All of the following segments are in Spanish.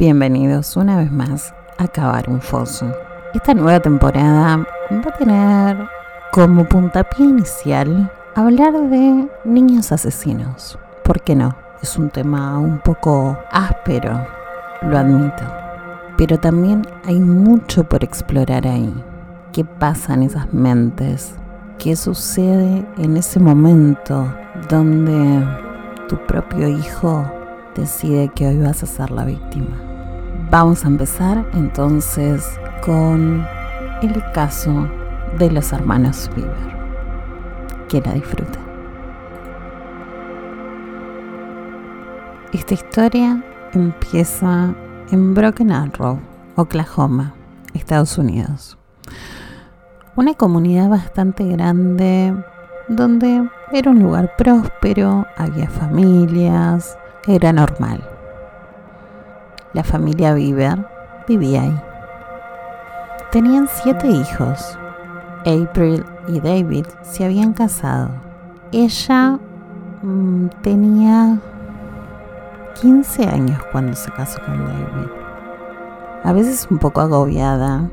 Bienvenidos una vez más a Cavar un Foso. Esta nueva temporada va a tener como puntapié inicial hablar de niños asesinos. ¿Por qué no? Es un tema un poco áspero, lo admito. Pero también hay mucho por explorar ahí. ¿Qué pasa en esas mentes? ¿Qué sucede en ese momento donde tu propio hijo decide que hoy vas a ser la víctima? Vamos a empezar entonces con el caso de los hermanos Bieber. Que la disfruten. Esta historia empieza en Broken Arrow, Oklahoma, Estados Unidos. Una comunidad bastante grande donde era un lugar próspero, había familias, era normal. La familia Bieber vivía ahí. Tenían siete hijos. April y David se habían casado. Ella mmm, tenía 15 años cuando se casó con David. A veces un poco agobiada,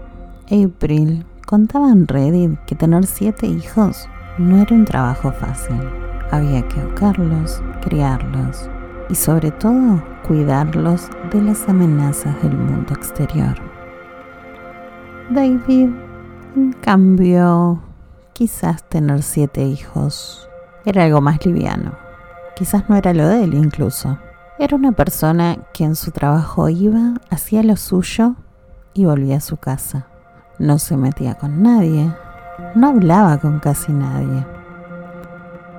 April contaba en Reddit que tener siete hijos no era un trabajo fácil. Había que educarlos, criarlos y sobre todo cuidarlos de las amenazas del mundo exterior. David, en cambio, quizás tener siete hijos era algo más liviano. Quizás no era lo de él incluso. Era una persona que en su trabajo iba, hacía lo suyo y volvía a su casa. No se metía con nadie, no hablaba con casi nadie.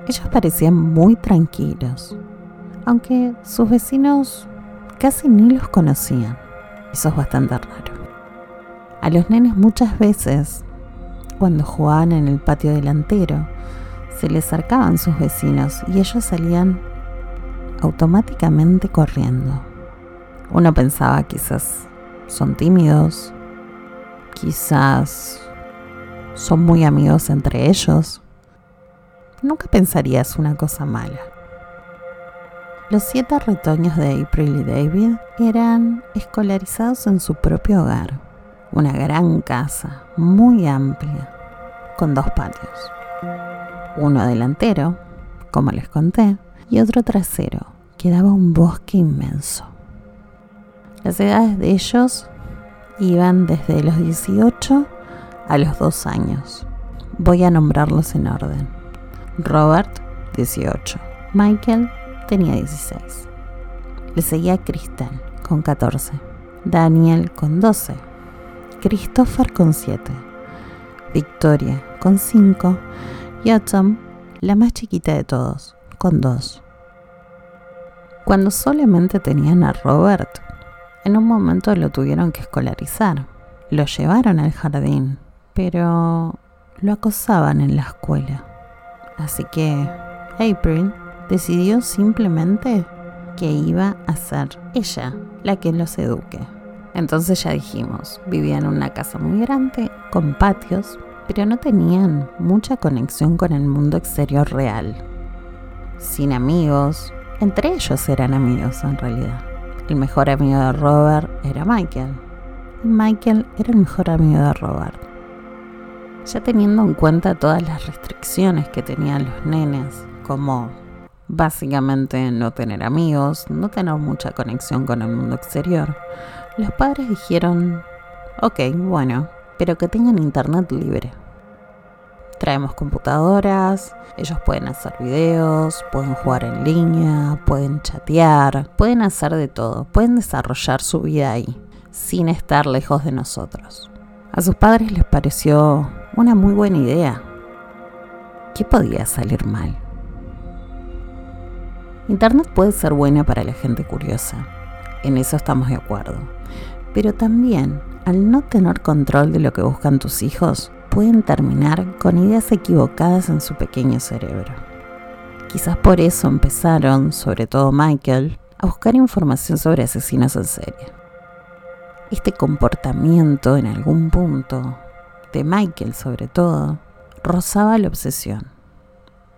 Ellos parecían muy tranquilos, aunque sus vecinos casi ni los conocían. Eso es bastante raro. A los nenes muchas veces, cuando jugaban en el patio delantero, se les acercaban sus vecinos y ellos salían automáticamente corriendo. Uno pensaba quizás son tímidos, quizás son muy amigos entre ellos. Nunca pensarías una cosa mala. Los siete retoños de April y David eran escolarizados en su propio hogar, una gran casa muy amplia, con dos patios. Uno delantero, como les conté, y otro trasero, que daba un bosque inmenso. Las edades de ellos iban desde los 18 a los 2 años. Voy a nombrarlos en orden. Robert, 18. Michael tenía 16. Le seguía Crystal, con 14. Daniel, con 12. Christopher, con 7. Victoria, con 5. Y Autumn, la más chiquita de todos, con 2. Cuando solamente tenían a Robert, en un momento lo tuvieron que escolarizar. Lo llevaron al jardín, pero lo acosaban en la escuela. Así que April decidió simplemente que iba a ser ella la que los eduque. Entonces ya dijimos, vivían en una casa muy grande, con patios, pero no tenían mucha conexión con el mundo exterior real. Sin amigos, entre ellos eran amigos en realidad. El mejor amigo de Robert era Michael. Y Michael era el mejor amigo de Robert. Ya teniendo en cuenta todas las restricciones que tenían los nenes, como básicamente no tener amigos, no tener mucha conexión con el mundo exterior, los padres dijeron, ok, bueno, pero que tengan internet libre. Traemos computadoras, ellos pueden hacer videos, pueden jugar en línea, pueden chatear, pueden hacer de todo, pueden desarrollar su vida ahí, sin estar lejos de nosotros. A sus padres les pareció una muy buena idea. ¿Qué podía salir mal? Internet puede ser buena para la gente curiosa, en eso estamos de acuerdo, pero también al no tener control de lo que buscan tus hijos, pueden terminar con ideas equivocadas en su pequeño cerebro. Quizás por eso empezaron, sobre todo Michael, a buscar información sobre asesinos en serie. Este comportamiento en algún punto, de Michael sobre todo, rozaba la obsesión.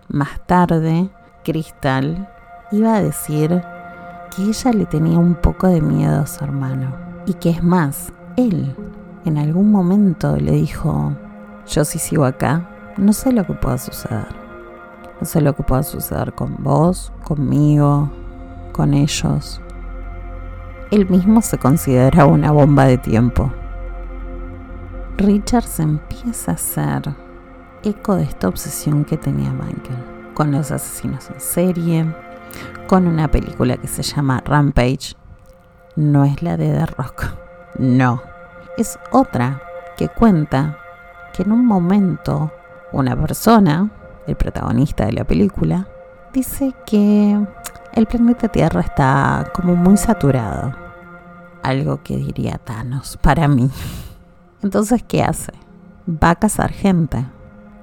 Más tarde, Crystal iba a decir que ella le tenía un poco de miedo a su hermano. Y que es más, él en algún momento le dijo, yo si sigo acá, no sé lo que pueda suceder. No sé lo que pueda suceder con vos, conmigo, con ellos. Él mismo se considera una bomba de tiempo. Richard se empieza a hacer eco de esta obsesión que tenía Michael con los asesinos en serie, con una película que se llama Rampage. No es la de The Rock, no. Es otra que cuenta que en un momento una persona, el protagonista de la película, dice que el planeta Tierra está como muy saturado. Algo que diría Thanos para mí. Entonces, ¿qué hace? Va a cazar gente.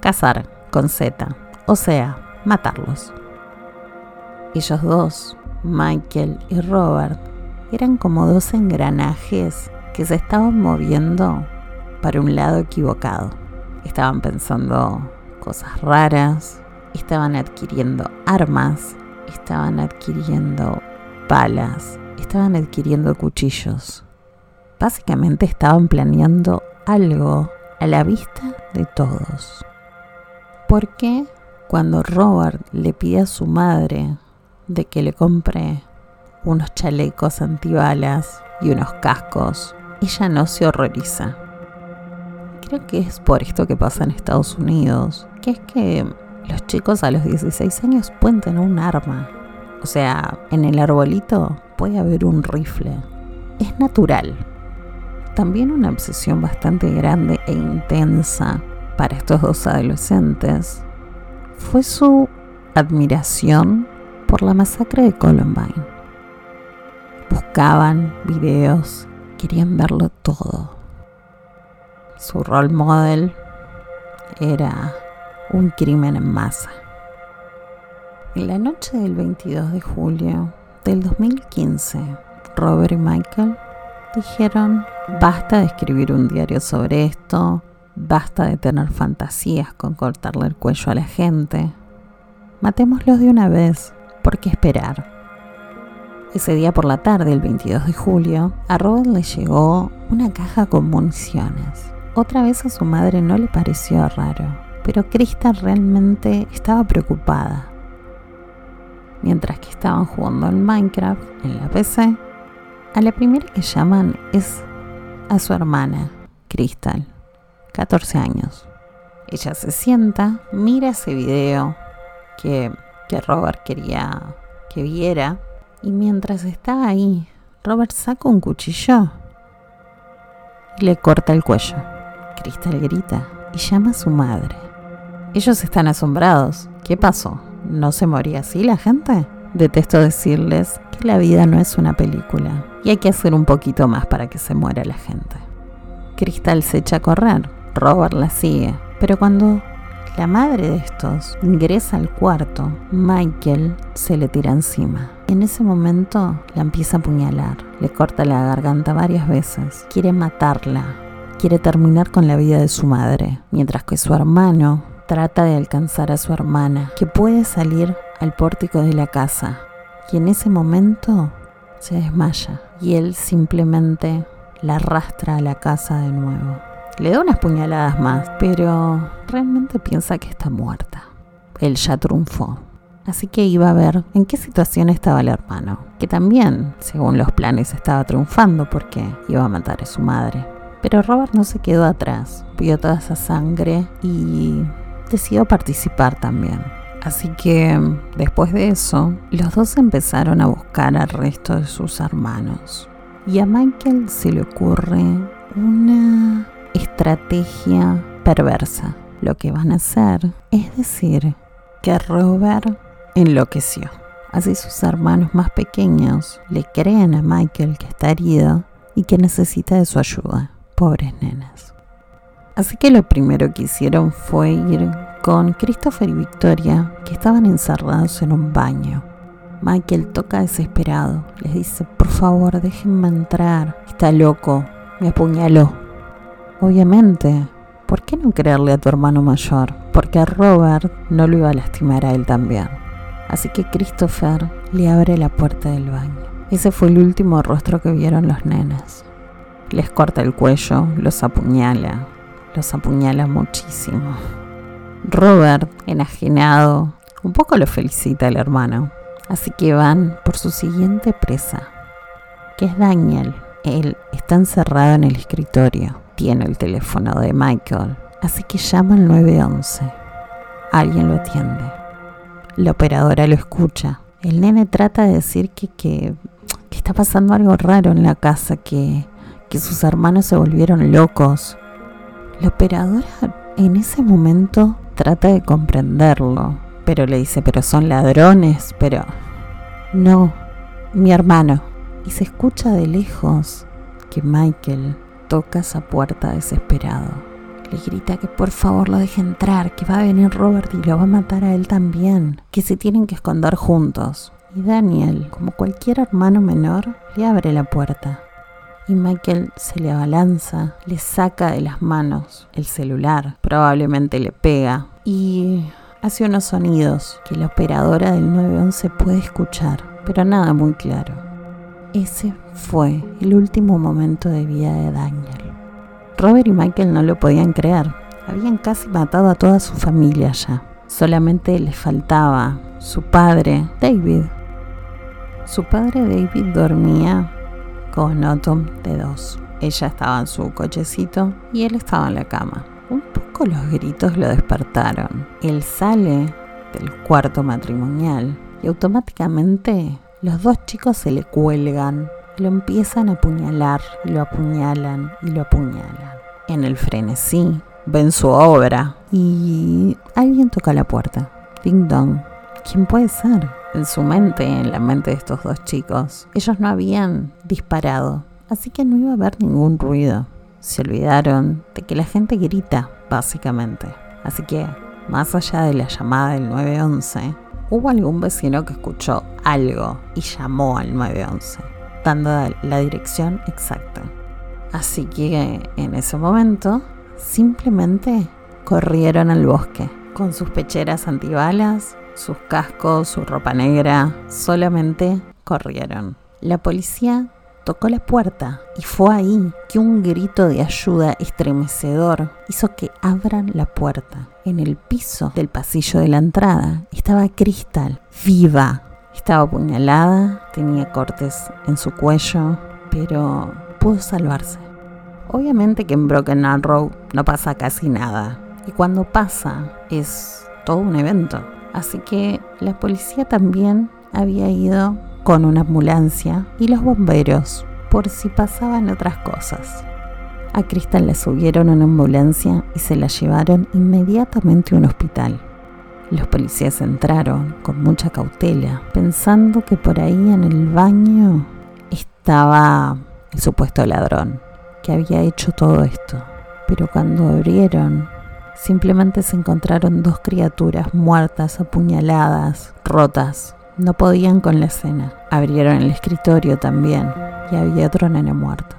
Cazar con Z. O sea, matarlos. Ellos dos, Michael y Robert, eran como dos engranajes que se estaban moviendo para un lado equivocado. Estaban pensando cosas raras, estaban adquiriendo armas, estaban adquiriendo balas, estaban adquiriendo cuchillos. Básicamente estaban planeando algo a la vista de todos. ¿Por qué cuando Robert le pide a su madre de que le compre unos chalecos antibalas y unos cascos, ella no se horroriza. Creo que es por esto que pasa en Estados Unidos, que es que los chicos a los 16 años pueden tener un arma. O sea, en el arbolito puede haber un rifle. Es natural. También una obsesión bastante grande e intensa para estos dos adolescentes fue su admiración por la masacre de Columbine. Buscaban videos, querían verlo todo. Su role model era un crimen en masa. En la noche del 22 de julio del 2015, Robert y Michael dijeron, basta de escribir un diario sobre esto, Basta de tener fantasías con cortarle el cuello a la gente. Matémoslos de una vez. ¿Por qué esperar? Ese día por la tarde, el 22 de julio, a Robert le llegó una caja con municiones. Otra vez a su madre no le pareció raro, pero Krista realmente estaba preocupada. Mientras que estaban jugando en Minecraft en la PC, a la primera que llaman es a su hermana, Crystal. 14 años. Ella se sienta, mira ese video que, que Robert quería que viera y mientras está ahí, Robert saca un cuchillo y le corta el cuello. Crystal grita y llama a su madre. Ellos están asombrados. ¿Qué pasó? ¿No se moría así la gente? Detesto decirles que la vida no es una película y hay que hacer un poquito más para que se muera la gente. Crystal se echa a correr, Robert la sigue, pero cuando la madre de estos ingresa al cuarto, Michael se le tira encima. En ese momento la empieza a apuñalar, le corta la garganta varias veces, quiere matarla, quiere terminar con la vida de su madre, mientras que su hermano trata de alcanzar a su hermana, que puede salir al pórtico de la casa, y en ese momento se desmaya y él simplemente la arrastra a la casa de nuevo. Le da unas puñaladas más, pero realmente piensa que está muerta. Él ya triunfó. Así que iba a ver en qué situación estaba el hermano, que también, según los planes, estaba triunfando porque iba a matar a su madre. Pero Robert no se quedó atrás, vio toda esa sangre y decidió participar también. Así que después de eso, los dos empezaron a buscar al resto de sus hermanos. Y a Michael se le ocurre una estrategia perversa. Lo que van a hacer es decir que Robert enloqueció. Así sus hermanos más pequeños le creen a Michael que está herido y que necesita de su ayuda. Pobres nenas. Así que lo primero que hicieron fue ir con Christopher y Victoria, que estaban encerrados en un baño. Michael toca desesperado, les dice, por favor, déjenme entrar. Está loco, me apuñaló. Obviamente, ¿por qué no creerle a tu hermano mayor? Porque a Robert no lo iba a lastimar a él también. Así que Christopher le abre la puerta del baño. Ese fue el último rostro que vieron los nenes. Les corta el cuello, los apuñala, los apuñala muchísimo. Robert, enajenado, un poco lo felicita el hermano. Así que van por su siguiente presa, que es Daniel. Él está encerrado en el escritorio. Tiene el teléfono de Michael. Así que llama al 911. Alguien lo atiende. La operadora lo escucha. El nene trata de decir que, que, está pasando algo raro en la casa, que, que sus hermanos se volvieron locos. La operadora en ese momento trata de comprenderlo, pero le dice, pero son ladrones, pero... No, mi hermano. Y se escucha de lejos que Michael toca esa puerta desesperado. Le grita que por favor lo deje entrar, que va a venir Robert y lo va a matar a él también, que se tienen que esconder juntos. Y Daniel, como cualquier hermano menor, le abre la puerta. Y Michael se le abalanza, le saca de las manos el celular, probablemente le pega y hace unos sonidos que la operadora del 911 puede escuchar, pero nada muy claro. Ese fue el último momento de vida de Daniel. Robert y Michael no lo podían creer. Habían casi matado a toda su familia ya. Solamente les faltaba su padre, David. Su padre David dormía con Autumn de dos. Ella estaba en su cochecito y él estaba en la cama. Un poco los gritos lo despertaron. Él sale del cuarto matrimonial y automáticamente los dos chicos se le cuelgan, lo empiezan a apuñalar lo apuñalan y lo apuñalan. En el frenesí ven su obra y alguien toca la puerta. Ding dong. ¿Quién puede ser? En su mente, en la mente de estos dos chicos, ellos no habían disparado, así que no iba a haber ningún ruido se olvidaron de que la gente grita, básicamente. Así que, más allá de la llamada del 911, hubo algún vecino que escuchó algo y llamó al 911, dando la dirección exacta. Así que en ese momento, simplemente corrieron al bosque, con sus pecheras antibalas, sus cascos, su ropa negra, solamente corrieron. La policía tocó la puerta y fue ahí que un grito de ayuda estremecedor hizo que abran la puerta. En el piso del pasillo de la entrada estaba Crystal, viva. Estaba apuñalada, tenía cortes en su cuello, pero pudo salvarse. Obviamente que en Broken Arrow no pasa casi nada. Y cuando pasa es todo un evento. Así que la policía también había ido con una ambulancia y los bomberos por si pasaban otras cosas. A Crystal la subieron a una ambulancia y se la llevaron inmediatamente a un hospital. Los policías entraron con mucha cautela, pensando que por ahí en el baño estaba el supuesto ladrón que había hecho todo esto. Pero cuando abrieron, simplemente se encontraron dos criaturas muertas, apuñaladas, rotas, no podían con la escena. Abrieron el escritorio también y había otro nene muerto.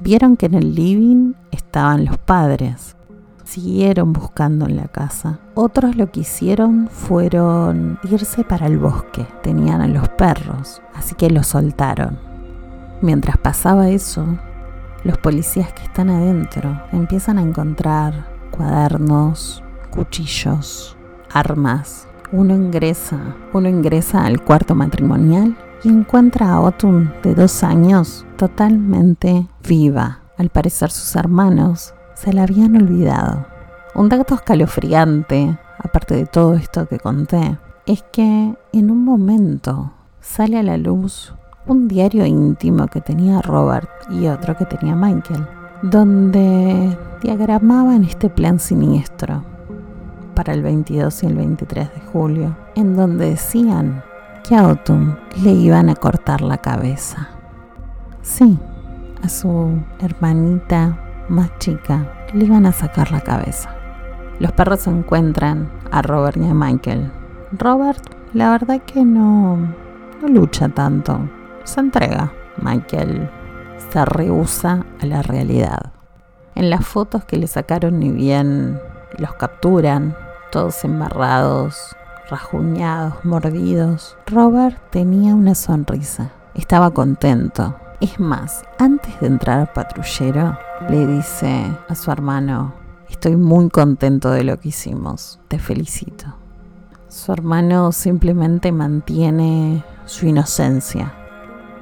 Vieron que en el living estaban los padres. Siguieron buscando en la casa. Otros lo que hicieron fueron irse para el bosque. Tenían a los perros, así que los soltaron. Mientras pasaba eso, los policías que están adentro empiezan a encontrar cuadernos, cuchillos, armas, uno ingresa, uno ingresa al cuarto matrimonial y encuentra a Otun de dos años totalmente viva. Al parecer sus hermanos se la habían olvidado. Un dato escalofriante, aparte de todo esto que conté, es que en un momento sale a la luz un diario íntimo que tenía Robert y otro que tenía Michael, donde diagramaban este plan siniestro para el 22 y el 23 de julio, en donde decían que a Autumn le iban a cortar la cabeza. Sí, a su hermanita más chica le iban a sacar la cabeza. Los perros encuentran a Robert y a Michael. Robert, la verdad que no, no lucha tanto, se entrega. Michael se rehúsa a la realidad. En las fotos que le sacaron ni bien los capturan, todos embarrados, rajuñados, mordidos. Robert tenía una sonrisa. estaba contento. Es más, antes de entrar al patrullero, le dice a su hermano, estoy muy contento de lo que hicimos, te felicito. Su hermano simplemente mantiene su inocencia.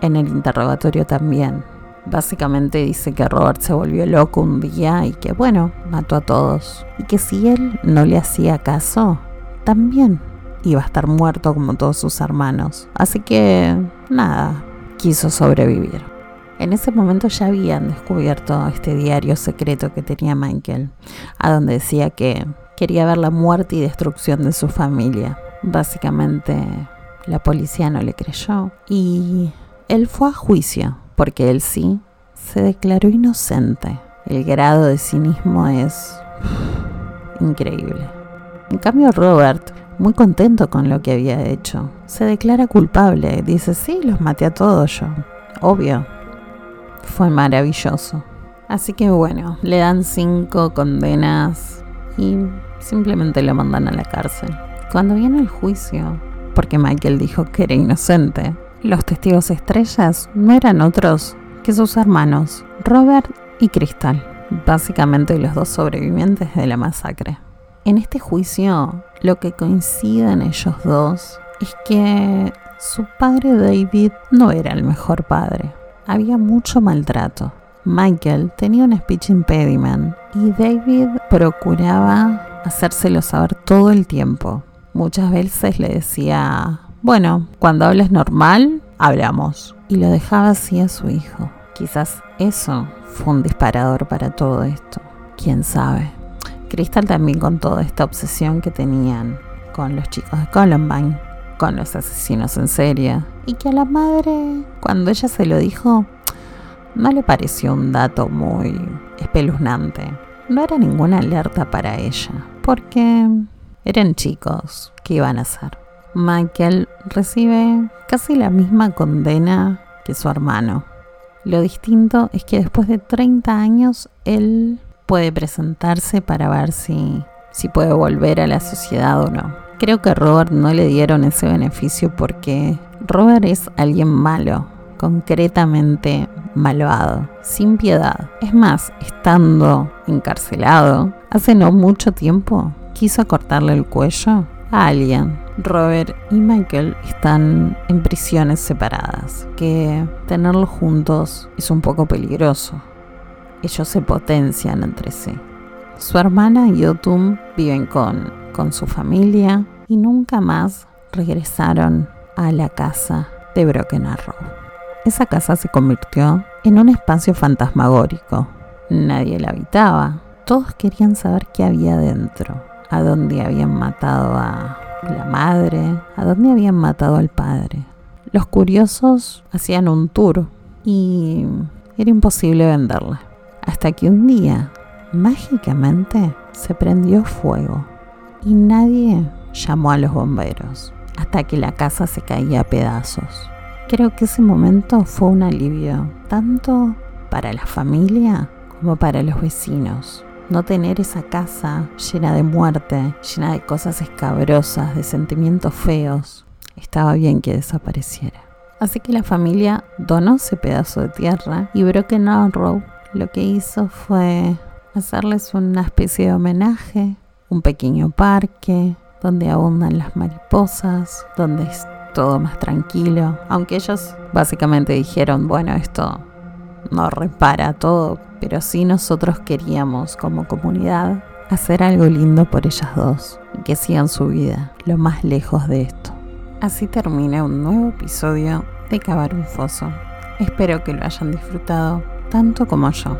En el interrogatorio también. Básicamente dice que Robert se volvió loco un día y que bueno, mató a todos. Y que si él no le hacía caso, también iba a estar muerto como todos sus hermanos. Así que nada, quiso sobrevivir. En ese momento ya habían descubierto este diario secreto que tenía Michael, a donde decía que quería ver la muerte y destrucción de su familia. Básicamente la policía no le creyó y él fue a juicio porque él sí se declaró inocente. El grado de cinismo es increíble. En cambio Robert muy contento con lo que había hecho. Se declara culpable, dice, sí, los maté a todos yo. Obvio. Fue maravilloso. Así que bueno, le dan cinco condenas y simplemente lo mandan a la cárcel. Cuando viene el juicio, porque Michael dijo que era inocente, los testigos estrellas no eran otros que sus hermanos, Robert y Crystal, básicamente los dos sobrevivientes de la masacre. En este juicio, lo que coincide en ellos dos es que su padre David no era el mejor padre. Había mucho maltrato. Michael tenía un speech impediment y David procuraba hacérselo saber todo el tiempo. Muchas veces le decía, bueno, cuando hables normal, hablamos. Y lo dejaba así a su hijo. Quizás eso fue un disparador para todo esto. ¿Quién sabe? Crystal también con toda esta obsesión que tenían con los chicos de Columbine, con los asesinos en serie, y que a la madre, cuando ella se lo dijo, no le pareció un dato muy espeluznante. No era ninguna alerta para ella, porque eran chicos, ¿qué iban a hacer? Michael recibe casi la misma condena que su hermano. Lo distinto es que después de 30 años él puede presentarse para ver si, si puede volver a la sociedad o no. Creo que a Robert no le dieron ese beneficio porque Robert es alguien malo, concretamente malvado, sin piedad. Es más, estando encarcelado, hace no mucho tiempo, quiso cortarle el cuello a alguien. Robert y Michael están en prisiones separadas, que tenerlos juntos es un poco peligroso ellos se potencian entre sí. Su hermana y Otum viven con, con su familia y nunca más regresaron a la casa de Broken Arrow. Esa casa se convirtió en un espacio fantasmagórico. Nadie la habitaba. Todos querían saber qué había dentro, a dónde habían matado a la madre, a dónde habían matado al padre. Los curiosos hacían un tour y era imposible venderla hasta que un día, mágicamente, se prendió fuego y nadie llamó a los bomberos hasta que la casa se caía a pedazos. Creo que ese momento fue un alivio, tanto para la familia como para los vecinos. No tener esa casa llena de muerte, llena de cosas escabrosas, de sentimientos feos, estaba bien que desapareciera. Así que la familia donó ese pedazo de tierra y Broken Arrow lo que hizo fue hacerles una especie de homenaje, un pequeño parque donde abundan las mariposas, donde es todo más tranquilo, aunque ellos básicamente dijeron, bueno, esto no repara todo, pero sí nosotros queríamos como comunidad hacer algo lindo por ellas dos y que sigan su vida lo más lejos de esto. Así termina un nuevo episodio de Cavar un Foso. Espero que lo hayan disfrutado tanto como yo.